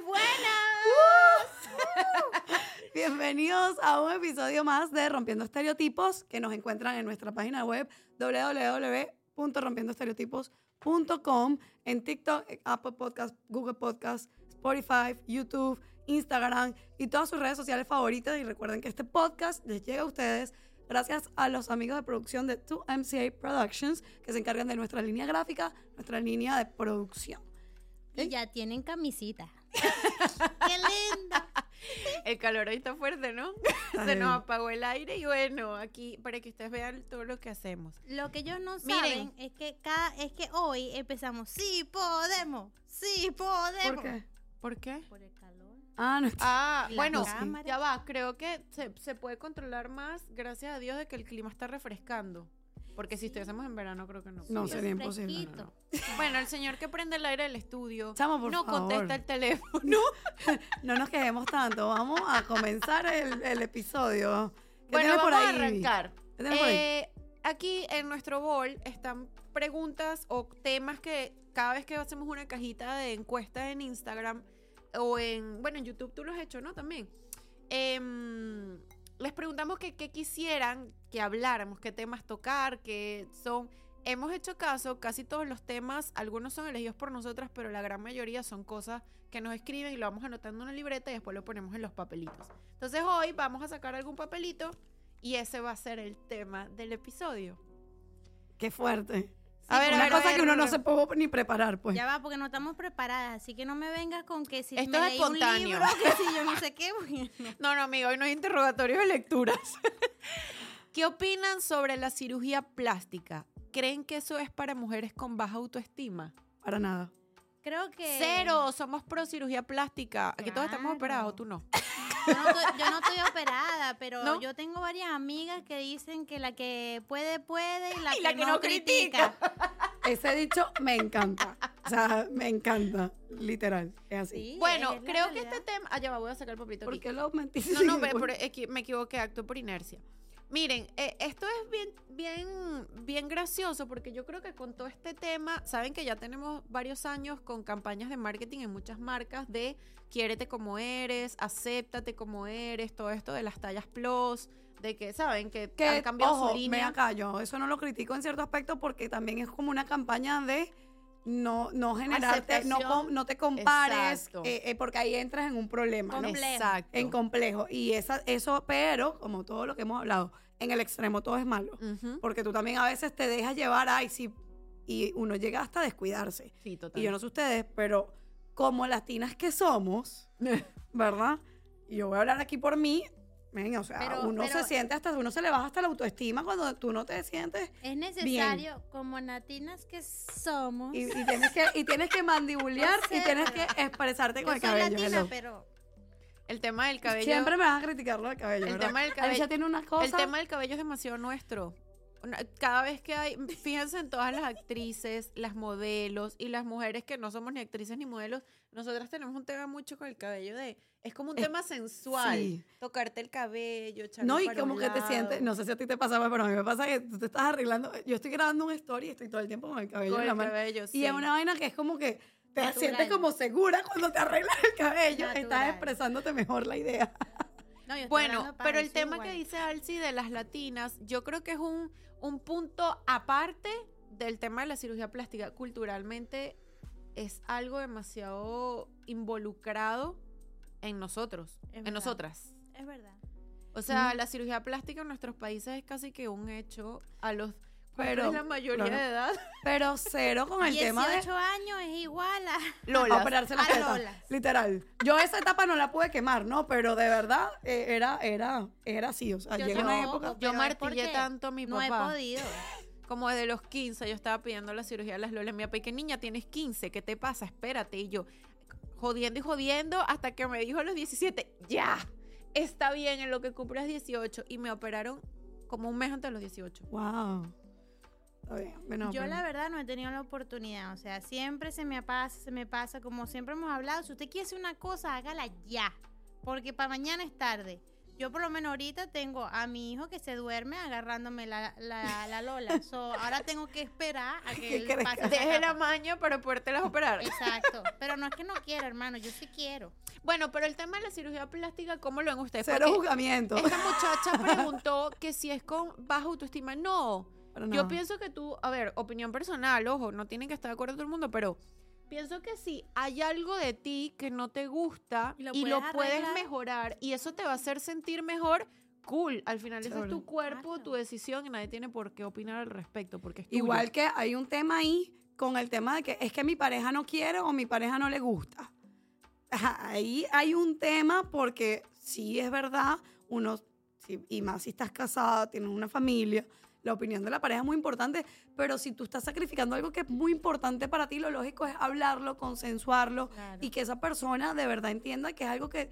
buenas, buenas. Bienvenidos a un episodio más de Rompiendo Estereotipos que nos encuentran en nuestra página web www.rompiendoestereotipos.com, en TikTok, Apple Podcast, Google Podcast, Spotify, YouTube, Instagram y todas sus redes sociales favoritas. Y recuerden que este podcast les llega a ustedes gracias a los amigos de producción de 2MCA Productions que se encargan de nuestra línea gráfica, nuestra línea de producción. Y ya tienen camisita. ¡Qué linda! El calor ahí está fuerte, ¿no? Se nos apagó el aire y bueno, aquí para que ustedes vean todo lo que hacemos. Lo que ellos no saben es que cada, es que hoy empezamos, sí podemos, sí podemos. ¿Por qué? ¿Por qué? Por el calor. Ah, no. Ah, bueno, cámara. ya va. Creo que se, se puede controlar más gracias a Dios de que el clima está refrescando. Porque si estuviésemos en verano, creo que no. No, sería imposible. Fresquito. no, no. Bueno, el señor que prende el aire del estudio Chamo, por no favor. contesta el teléfono. No nos quedemos tanto. Vamos a comenzar el, el episodio. ¿Qué Bueno, tienes vamos por a ahí? arrancar. ¿Qué tienes por ahí? Eh, aquí en nuestro bol están preguntas o temas que cada vez que hacemos una cajita de encuesta en Instagram o en, bueno, en YouTube tú lo has hecho, ¿no? También. Em, les preguntamos qué quisieran que habláramos, qué temas tocar, que son... Hemos hecho caso, casi todos los temas, algunos son elegidos por nosotras, pero la gran mayoría son cosas que nos escriben y lo vamos anotando en una libreta y después lo ponemos en los papelitos. Entonces hoy vamos a sacar algún papelito y ese va a ser el tema del episodio. Qué fuerte. A ver, a Una a cosa ver, que uno no se puede ni preparar, pues. Ya va, porque no estamos preparadas, así que no me vengas con que si Esto me es leí un libro, que si yo no sé qué, bueno. No, no, amigo, hoy no hay interrogatorio de lecturas. ¿Qué opinan sobre la cirugía plástica? ¿Creen que eso es para mujeres con baja autoestima? Para nada. Creo que... Cero, somos pro cirugía plástica. Aquí todos estamos Claro. operados, tú no. Yo no, estoy, yo no estoy operada, pero ¿No? yo tengo varias amigas que dicen que la que puede, puede y la, Y que, la que no, no critica. Ese dicho me encanta. O sea, me encanta. Literal. Es así. Sí, Bueno, es creo que este tema... Ah, ya va, voy a sacar el papelito ¿Por aquí. qué lo mentiste? No, no, equi- me equivoqué, acto por inercia. Miren, eh, esto es bien, bien, bien gracioso porque yo creo que con todo este tema, saben que ya tenemos varios años con campañas de marketing en muchas marcas de quiérete como eres, acéptate como eres, todo esto de las tallas plus, de que, ¿saben? Que, Que, han cambiado ojo, su me línea. acá, yo eso no lo critico en cierto aspecto porque también es como una campaña de no, no generarte, no, te compares, Exacto. eh, eh, porque ahí entras en un problema, ¿no? Complejo. Exacto. En complejo. Y esa, eso, pero, como todo lo que hemos hablado, en el extremo todo es malo. Porque tú también a veces te dejas llevar, ay, sí, y uno llega hasta a descuidarse. Sí, total. Y yo no sé ustedes, pero como latinas que somos, ¿verdad? Y yo voy a hablar aquí por mí, o sea, Pero- uno pero- se siente hasta, uno se le baja hasta la autoestima cuando tú no te sientes Es necesario, como natinas que somos. y, y tienes que y tienes que mandibulear O sea, y tienes que expresarte yo con el soy cabello. latina, pero El tema del cabello... Siempre me vas a criticar lo del cabello. El ¿verdad? tema del cabello- tiene una cosa. El tema del cabello es demasiado nuestro. Cada vez que hay, fíjense en todas las actrices, las modelos y las mujeres que no somos ni actrices ni modelos, nosotras tenemos un tema mucho con el cabello de, es como un Es- tema sensual, sí. tocarte el cabello, No, y para como un que te sientes, no sé si a ti te pasa, pero a mí me pasa que tú te estás arreglando. Yo estoy grabando un story y estoy todo el tiempo con el cabello con en el la mano. cabello, Y es una vaina que es como que te Natural. sientes como segura cuando te arreglas el cabello. Estás expresándote mejor la idea. no, Bueno, pero el tema igual. que dice Alci de las latinas, yo creo que es un, un punto aparte del tema de la cirugía plástica. Culturalmente es algo demasiado involucrado en nosotros, Es en verdad. nosotras. Es verdad. O sea, Mm. la cirugía plástica en nuestros países es casi que un hecho a los Pero, pero es la mayoría claro. de edad. Pero cero con el 18 tema de años es igual a... Lola. operarse las A tetas. Lolas. Literal. Yo esa etapa no la pude quemar, ¿no? Pero de verdad eh, era, era, era así. O sea, Yo llega una época. Yo martillé tanto a mi No he papá. podido. Como desde los 15 yo estaba pidiendo la cirugía de las lolas. Mi papá, ¿y qué niña tienes 15? ¿Qué te pasa? Espérate. Y yo, jodiendo y jodiendo, hasta que me dijo a los 17, ya, está bien en lo que cumplas 18. Y me operaron como un mes antes de los 18. Wow. Bueno, Yo pero- la verdad no he tenido la oportunidad, o sea, siempre se me pasa, se me pasa, como siempre hemos hablado, si usted quiere hacer una cosa, hágala ya, porque para mañana es tarde. yo por lo menos ahorita tengo a mi hijo que se duerme agarrándome la, la, la Lola. So, ahora tengo que esperar a que ¿Qué él pase Deje la maña para podértelas operar. Exacto. Pero no es que no quiera, hermano. Yo sí quiero. Bueno, pero el tema de la cirugía plástica, ¿cómo lo ven ustedes? Cero Porque juzgamiento. Esta muchacha preguntó que si es con baja autoestima. No. Pero Yo pienso que tú, a ver, opinión personal, ojo, no tienen que estar de acuerdo todo el mundo, pero pienso que si hay algo de ti que no te gusta Y lo y lo puedes puedes arreglar. mejorar y eso te va a hacer sentir mejor, cool. Al final ese es tu cuerpo, tu decisión y nadie tiene por qué opinar al respecto porque es tuyo. Igual que hay un tema ahí con el tema de que es que mi pareja no quiere o mi pareja no le gusta. Ahí hay un tema porque sí es verdad, uno, y más si estás casada, tienes una familia, la opinión de la pareja es muy importante, pero si tú estás sacrificando algo que es muy importante para ti, lo lógico es hablarlo, consensuarlo Claro. y que esa persona de verdad entienda que es algo que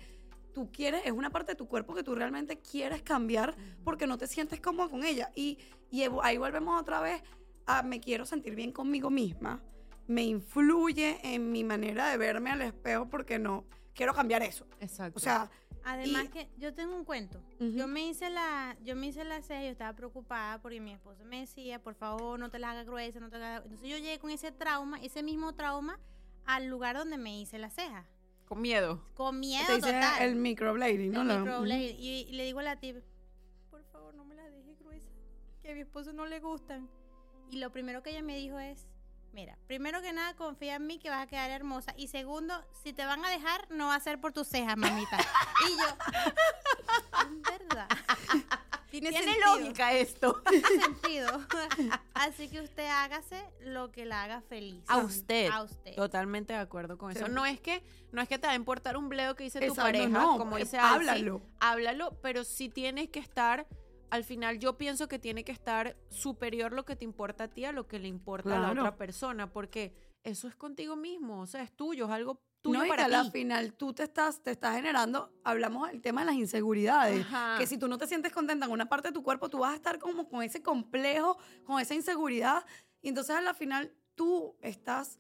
tú quieres, es una parte de tu cuerpo que tú realmente quieres cambiar porque no te sientes cómoda con ella. Y, y ahí volvemos otra vez a me quiero sentir bien conmigo misma. Me influye en mi manera de verme al espejo porque no quiero cambiar eso. Exacto. O sea, Además Y- que yo tengo un cuento. Yo me hice la, yo me hice la ceja, yo estaba preocupada porque mi esposo me decía, por favor, no te la hagas gruesa, no te la hagas... Entonces yo llegué con ese trauma, ese mismo trauma, al lugar donde me hice la ceja. con miedo. Con miedo te total. el microblading, ¿no? El La- microblade. y, y le digo a la tip, por favor, no me la dejes gruesa, que a mi esposo no le gustan. Y lo primero que ella me dijo es, mira, primero que nada, confía en mí que vas a quedar hermosa. Y segundo, si te van a dejar, no va a ser por tus cejas, mamita. y yo, es verdad. Tiene, Tiene lógica esto. Tiene sentido. Así que usted hágase lo que la haga feliz. A usted. A usted. Totalmente de acuerdo con eso. No es que no es que te va a importar un bledo que dice tu pareja, no, como eh, dice Alfie, háblalo. háblalo, pero sí tienes que estar al final yo pienso que tiene que estar superior lo que te importa a ti a lo que le importa a la otra persona, porque eso es contigo mismo, o sea, es tuyo, es algo tuyo no, para ti. final tú te estás, te estás generando, hablamos del tema de las inseguridades, Ajá. que si tú no te sientes contenta en una parte de tu cuerpo, tú vas a estar como con ese complejo, con esa inseguridad, y entonces a la final tú estás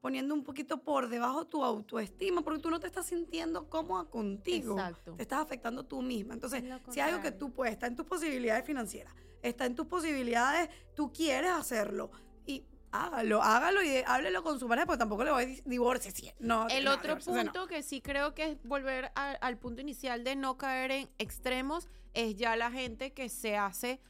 poniendo un poquito por debajo tu autoestima, porque tú no te estás sintiendo cómoda contigo. Exacto. Te estás afectando tú misma. Entonces, si hay algo que tú puedes, está en tus posibilidades financieras, está en tus posibilidades, tú quieres hacerlo, y hágalo, hágalo y háblelo con su pareja, porque tampoco le voy a. No, El no, otro no. punto que sí creo que es volver a- al punto inicial de no caer en extremos es ya la gente que se hace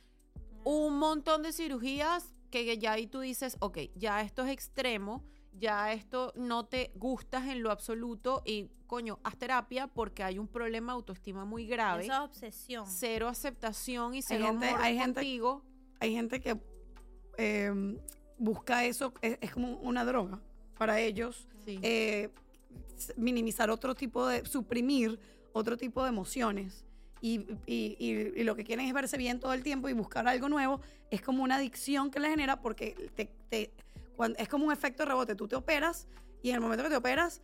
un montón de cirugías que ya ahí tú dices, ok, ya esto es extremo, ya esto no te gustas en lo absoluto y coño, haz terapia porque hay un problema de autoestima muy grave, Eso es obsesión. cero aceptación y cero gente- amor hay gente- contigo. hay gente que eh, busca eso, es, es como una droga para ellos, Sí. eh, minimizar otro tipo de, suprimir otro tipo de emociones. Y, y- y- y lo que quieren es verse bien todo el tiempo y buscar algo nuevo. Es como una adicción que le genera porque te, te- es como un efecto rebote. Tú te operas y en el momento que te operas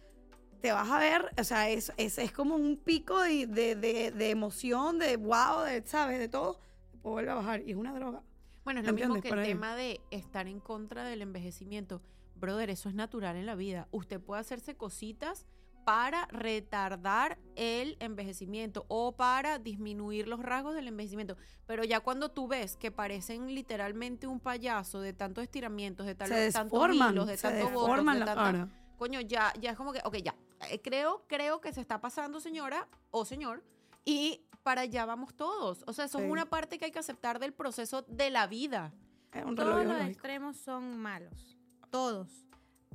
te vas a ver, o sea, es, es, es como un pico de, de, de- de emoción, de wow, de, ¿sabes? De todo. Vuelve a bajar y es una droga. Bueno, es ¿Me lo mismo que el ahí. tema de estar en contra del envejecimiento. Brother, eso es natural en la vida. Usted puede hacerse cositas para retardar el envejecimiento o para disminuir los rasgos del envejecimiento. Pero ya cuando tú ves que parecen literalmente un payaso de tantos estiramientos, de tal- se tantos desforman, hilos, de se tanto botox, deforman de la tanta- cara. coño, ya, ya es como que, ok, ya, eh, creo, creo que se está pasando, señora o señor, y para allá vamos todos. O sea, eso es una parte que hay que aceptar del proceso de la vida. Es un reloj Todos los biológico. extremos son malos. Todos.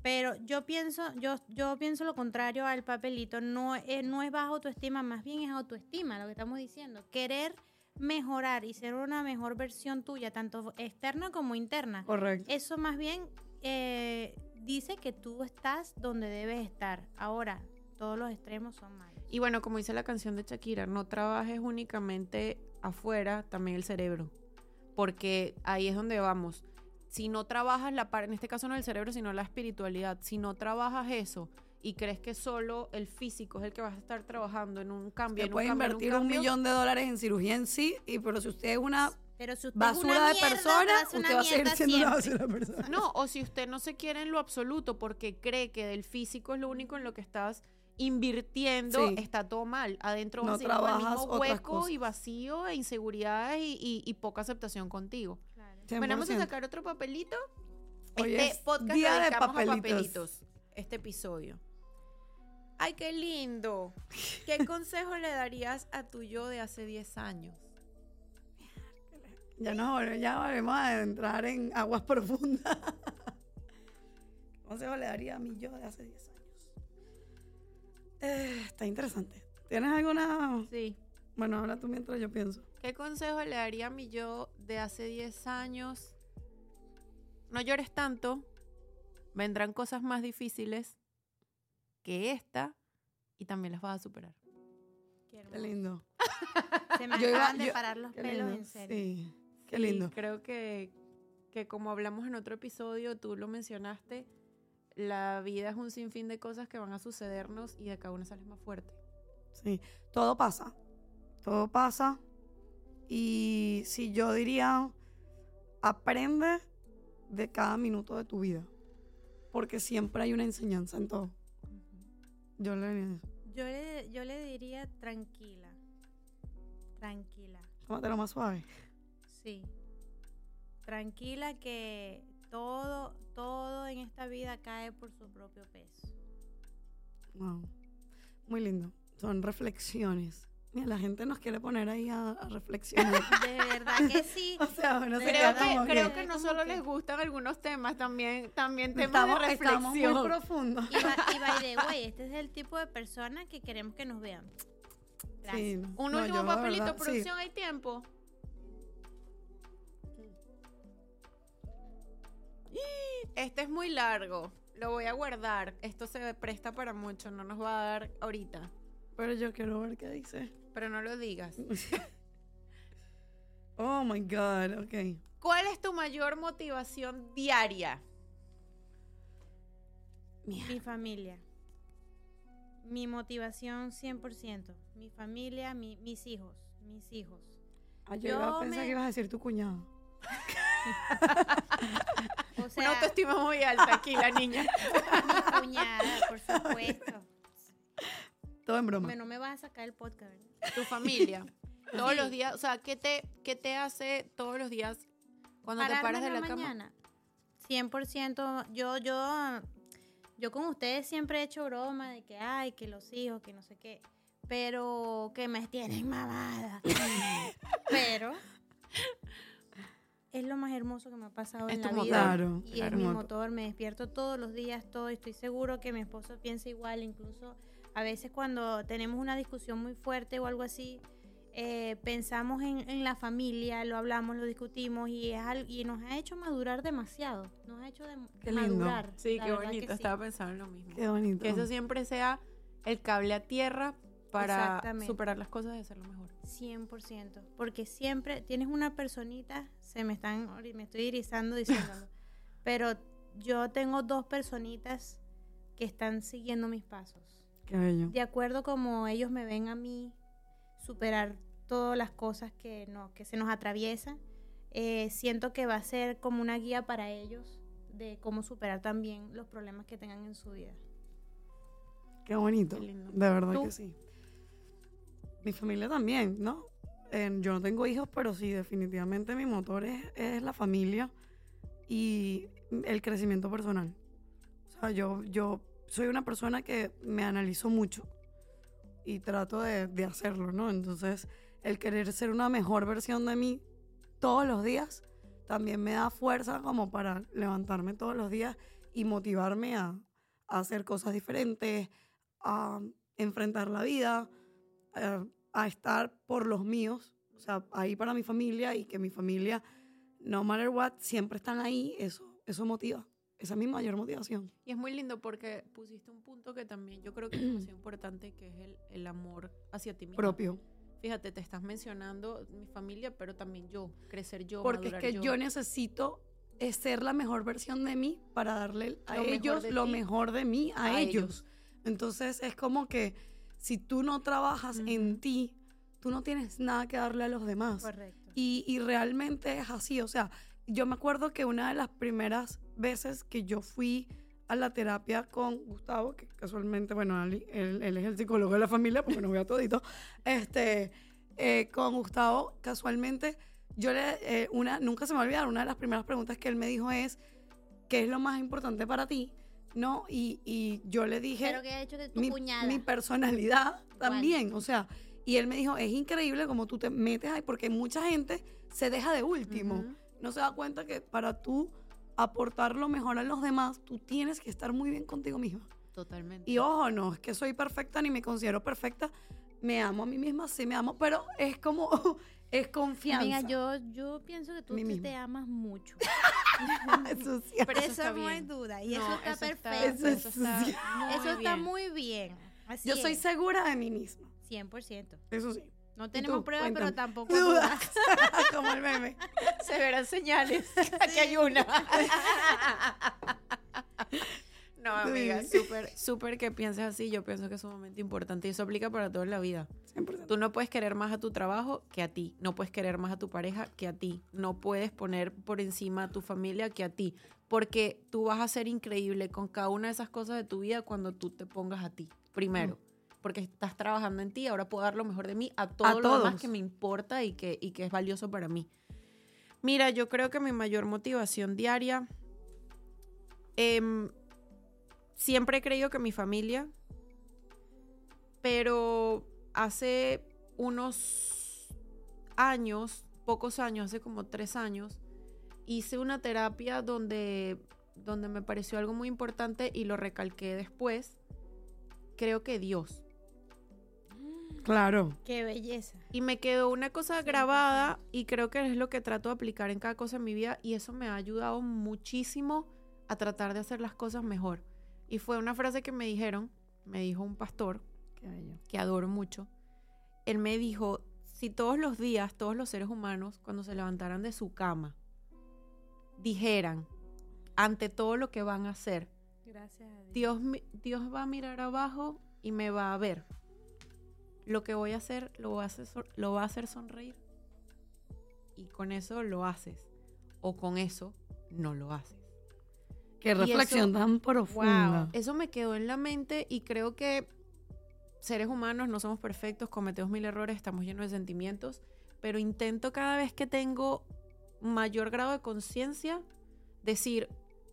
Pero yo pienso, yo, yo pienso lo contrario al papelito. No es, no es baja autoestima, más bien es autoestima, lo que estamos diciendo. Querer mejorar y ser una mejor versión tuya, tanto externa como interna. Correcto. Eso más bien eh, dice que tú estás donde debes estar. Ahora, todos los extremos son malos. Y bueno, como dice la canción de Shakira, no trabajes únicamente afuera, también el cerebro. Porque ahí es donde vamos. Si no trabajas la parte, en este caso no el cerebro, sino la espiritualidad, si no trabajas eso y crees que solo el físico es el que vas a estar trabajando en un cambio, Se en un puede cambio, en invertir un, cambio, millón de dólares en cirugía en sí, y, pero si usted es una Pero si usted basura es una de mierda, persona, usted va a seguir siendo una basura de persona. No, o si usted no se quiere en lo absoluto porque cree que del físico es lo único en lo que estás invirtiendo, Sí. está todo mal. Adentro No vas haciendo el trabajas mismo hueco y vacío e inseguridades y, y- y poca aceptación contigo. Bueno, vamos a 100%. sacar otro papelito. Hoy este es podcast día lo de a papelitos. Este episodio. Ay, qué lindo. ¿Qué consejo le darías a tu yo de hace 10 años? Ya nos ya volvemos a entrar en aguas profundas. ¿Qué consejo le daría a mi yo de hace 10 años? Eh, está interesante. ¿Tienes alguna...? Sí. Bueno, habla tú mientras yo pienso. ¿Qué consejo le daría a mi yo de hace 10 años? No llores tanto. Vendrán cosas más difíciles que esta y también las vas a superar. Qué Qué lindo. Se me Yo iba- acaban de yo- parar los pelos lindo. en serio. Sí, qué Sí, lindo. creo que, que como hablamos en otro episodio, tú lo mencionaste, la vida es un sinfín de cosas que van a sucedernos y de cada una sales más fuerte. Sí, todo pasa. Todo pasa. Y si yo diría, aprende de cada minuto de tu vida. Porque siempre hay una enseñanza en todo. Yo le. Yo le, yo le diría tranquila. Tranquila. Tómatelo más suave. Sí. Tranquila que todo, todo en esta vida cae por su propio peso. Wow. Muy lindo. Son reflexiones. Mira, la gente nos quiere poner ahí a, a reflexionar. De verdad que sí. o sea, bueno, Creo que, creo no solo les gustan algunos temas, también, también temas estamos, de estamos muy reflexión. profundos. Y, va- y by the way, este es el tipo de persona que queremos que nos vean. Gracias. Sí, no. Un No, último yo, papelito, verdad, sí. producción, ¿hay tiempo? Este es muy largo. Lo voy a guardar. Esto se presta para mucho. No nos va a dar ahorita. Pero yo quiero ver qué dice. Pero no lo digas. Oh my God, ok. ¿Cuál es tu mayor motivación diaria? Mi familia. Mi motivación 100%. Mi familia, mi- mis hijos. Mis hijos. Ah, yo, iba a Yo pensar me- que ibas a decir tu cuñado. O Una sea, autoestima muy alta aquí, la niña. mi cuñada, por supuesto. Todo en broma. Me- no me vas a sacar el podcast, ¿verdad? Tu familia. Todos los días. O sea, ¿qué te, qué te hace todos los días cuando te paras de en la, cama? mañana. 100%. Yo, yo, yo con ustedes siempre he hecho broma de que, ay, que los hijos, que no sé qué. Pero que me tienen mamada. pero es lo más hermoso que me ha pasado Es en la motor. vida. Claro, y claro. es mi Motor. motor. Me despierto todos los días, todo. Estoy seguro que mi esposo piensa igual. Incluso a veces cuando tenemos una discusión muy fuerte o algo así, eh, pensamos en, en la familia, lo hablamos, lo discutimos y, es al- y nos ha hecho madurar demasiado. Nos ha hecho de, Qué lindo. madurar. Sí, qué que bonito. sí. Estaba pensando en lo mismo. Qué bonito. Que eso siempre sea el cable a tierra para superar las cosas y hacerlo mejor. 100%. Porque siempre tienes una personita, se me están, me estoy irizando diciéndolo, pero yo tengo dos personitas que están siguiendo mis pasos. Qué bello. De acuerdo como ellos me ven a mí superar todas las cosas que, no, que se nos atraviesan, eh, siento que va a ser como una guía para ellos de cómo superar también los problemas que tengan en su vida. Qué bonito. Qué lindo. De verdad ¿Tú? que sí. Mi familia también, ¿no? Eh, yo no tengo hijos, pero sí, definitivamente mi motor es, es la familia y el crecimiento personal. O sea, yo, yo soy una persona que me analizo mucho y trato de, de hacerlo, ¿no? Entonces, el querer ser una mejor versión de mí todos los días también me da fuerza como para levantarme todos los días y motivarme a, a hacer cosas diferentes, a enfrentar la vida, eh, a estar por los míos, o sea, ahí para mi familia y que mi familia, no matter what, siempre están ahí, eso, eso motiva. Esa es mi mayor motivación. Y es muy lindo porque pusiste un punto que también yo creo que es demasiado importante, que es el, el amor hacia ti mismo. Propio. Fíjate, te estás mencionando mi familia, pero también yo, crecer yo, Porque es que yo necesito ser la mejor versión de mí para darle a Lo ellos lo ti. mejor de mí a, A ellos. ellos. Entonces es como que si tú no trabajas en ti, tú no tienes nada que darle a los demás. Correcto. Y, y realmente es así. O sea, yo me acuerdo que una de las primeras veces que yo fui a la terapia con Gustavo, que casualmente, bueno, él, él es el psicólogo de la familia, porque nos veo todito. Este, eh, con Gustavo, casualmente, yo le, eh, una, nunca se me va a olvidar, una de las primeras preguntas que él me dijo es, ¿qué es lo más importante para ti? ¿No? Y, y yo le dije Pero que ha hecho que tu mi, cuñada. mi personalidad también, o sea, y él me dijo, es increíble como tú te metes ahí, porque mucha gente se deja de último. No se da cuenta que para tú aportar lo mejor a los demás, tú tienes que estar muy bien contigo misma. Totalmente. Y ojo, no es que soy perfecta ni me considero perfecta, me amo a mí misma, sí me amo, pero es como, es confianza. Amiga, yo, yo pienso que tú Mí te, amas mucho. Eso sí. Pero eso eso está no hay bien. duda. Y No, eso está eso está- perfecto. Eso Eso está sí. muy Eso está bien. muy bien. Así Yo soy es, segura de mí misma, 100%. eso sí. No tenemos tú? pruebas, pero tampoco Dudas, como el meme. Se verán señales. Aquí hay una. No, amiga, súper, súper que pienses así. Yo pienso que es sumamente importante y eso aplica para toda la vida. 100%. Tú no puedes querer más a tu trabajo que a ti. No puedes querer más a tu pareja que a ti. No puedes poner por encima a tu familia que a ti. Porque tú vas a ser increíble con cada una de esas cosas de tu vida cuando tú te pongas a ti. Primero. Porque estás trabajando en ti. Ahora puedo dar lo mejor de mí a todo lo demás todos. que me importa y que, y que es valioso para mí. Mira, yo creo que mi mayor motivación diaria. em, siempre he creído que mi familia. Pero hace unos años, pocos años, hace como tres años, hice una terapia donde, donde me pareció algo muy importante y lo recalqué después. Creo que Dios. Claro. Qué belleza. Y me quedó una cosa grabada y creo que es lo que trato de aplicar en cada cosa en mi vida y eso me ha ayudado muchísimo a tratar de hacer las cosas mejor. Y fue una frase que me dijeron, me dijo un pastor Qué bello. que adoro mucho. Él me dijo, si todos los días, todos los seres humanos, cuando se levantaran de su cama, dijeran, ante todo lo que van a hacer, Gracias a Dios. Dios, Dios va a mirar abajo y me va a ver. Lo que voy a hacer lo va a hacer, lo va a hacer sonreír. Y con eso lo haces. O con eso no lo haces. Qué eso- reflexión tan profunda. Eso me quedó en la mente y creo que seres humanos no somos perfectos, cometemos mil errores, estamos llenos de sentimientos, pero intento cada vez que tengo mayor grado de conciencia decir,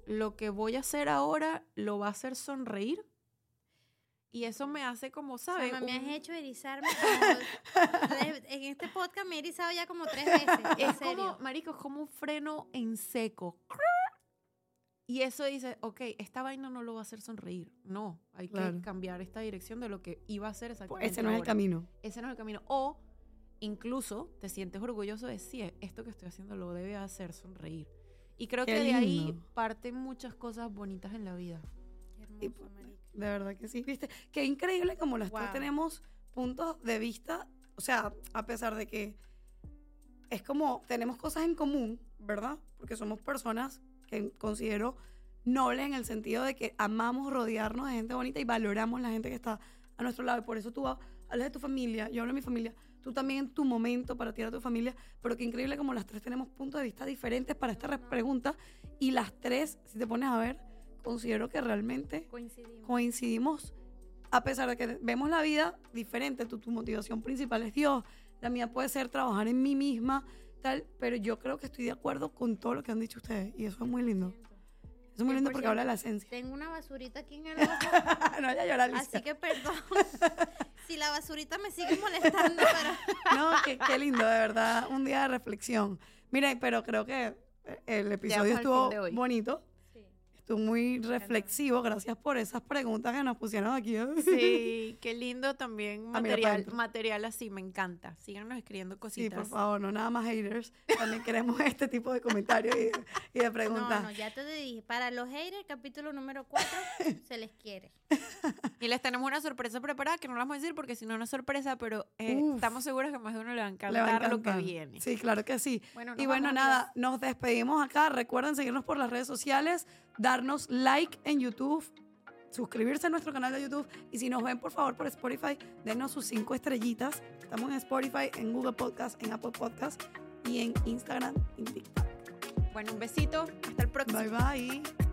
lo que voy a hacer ahora lo va a hacer sonreír. Y eso me hace como, ¿sabes? Chama, me has Un- hecho erizarme. como- en este podcast me he erizado ya como tres veces. En es serio. como, marico, es como un freno en seco. Y eso dice, ok, esta vaina no lo va a hacer sonreír. No, hay Claro. que cambiar esta dirección de lo que iba a ser Pues exactamente. ese no es el ahora. camino. Ese no es el camino. O incluso te sientes orgulloso de sí, esto que estoy haciendo lo debe hacer sonreír. Y creo Qué que de ahí lindo. parten muchas cosas bonitas en la vida. Qué Y hermoso, marica. De verdad que sí, ¿viste? Qué increíble como las tres Wow. tenemos puntos de vista, o sea, a pesar de que es como tenemos cosas en común, ¿verdad? Porque somos personas que considero nobles en el sentido de que amamos rodearnos de gente bonita y valoramos la gente que está a nuestro lado. Y por eso tú hablas de tu familia, yo hablo de mi familia, tú también en tu momento para ti a tu familia, pero qué increíble como las tres tenemos puntos de vista diferentes para esta re- pregunta y las tres, si te pones a ver, considero que realmente Coincidimos. coincidimos, a pesar de que vemos la vida diferente, tu, tu motivación principal es Dios, la mía puede ser trabajar en mí misma, tal, pero yo creo que estoy de acuerdo con todo lo que han dicho ustedes y eso es muy lindo. Eso es muy lindo porque habla de la esencia. Tengo una basurita aquí en el ojo, no vaya a llorar, Alicia. así que perdón. si la basurita me sigue molestando, pero No, qué, qué lindo, de verdad, un día de reflexión. Mira, pero creo que el episodio estuvo bonito, estuvo muy reflexivo, gracias por esas preguntas que nos pusieron aquí. Sí, qué lindo también material, material así, me encanta. Síganos escribiendo Sí, cositas. por favor, no nada más haters. También queremos este tipo de comentarios y, y de preguntas. no, no, ya te dije. Para los haters, capítulo número 4, se les quiere. Y les tenemos una sorpresa preparada que no la vamos a decir porque si no, no es sorpresa, pero eh, estamos seguros que más de uno le va a encantar, va a lo que viene. Sí, claro que sí. Bueno, y bueno, nada, nos despedimos acá. Recuerden seguirnos por las redes sociales, darnos like en YouTube, suscribirse a nuestro canal de YouTube y si nos ven por favor por Spotify, denos sus cinco estrellitas. Estamos en Spotify, en Google Podcast, en Apple Podcast y en Instagram y en TikTok. Bueno, un besito. Hasta el próximo. Bye bye.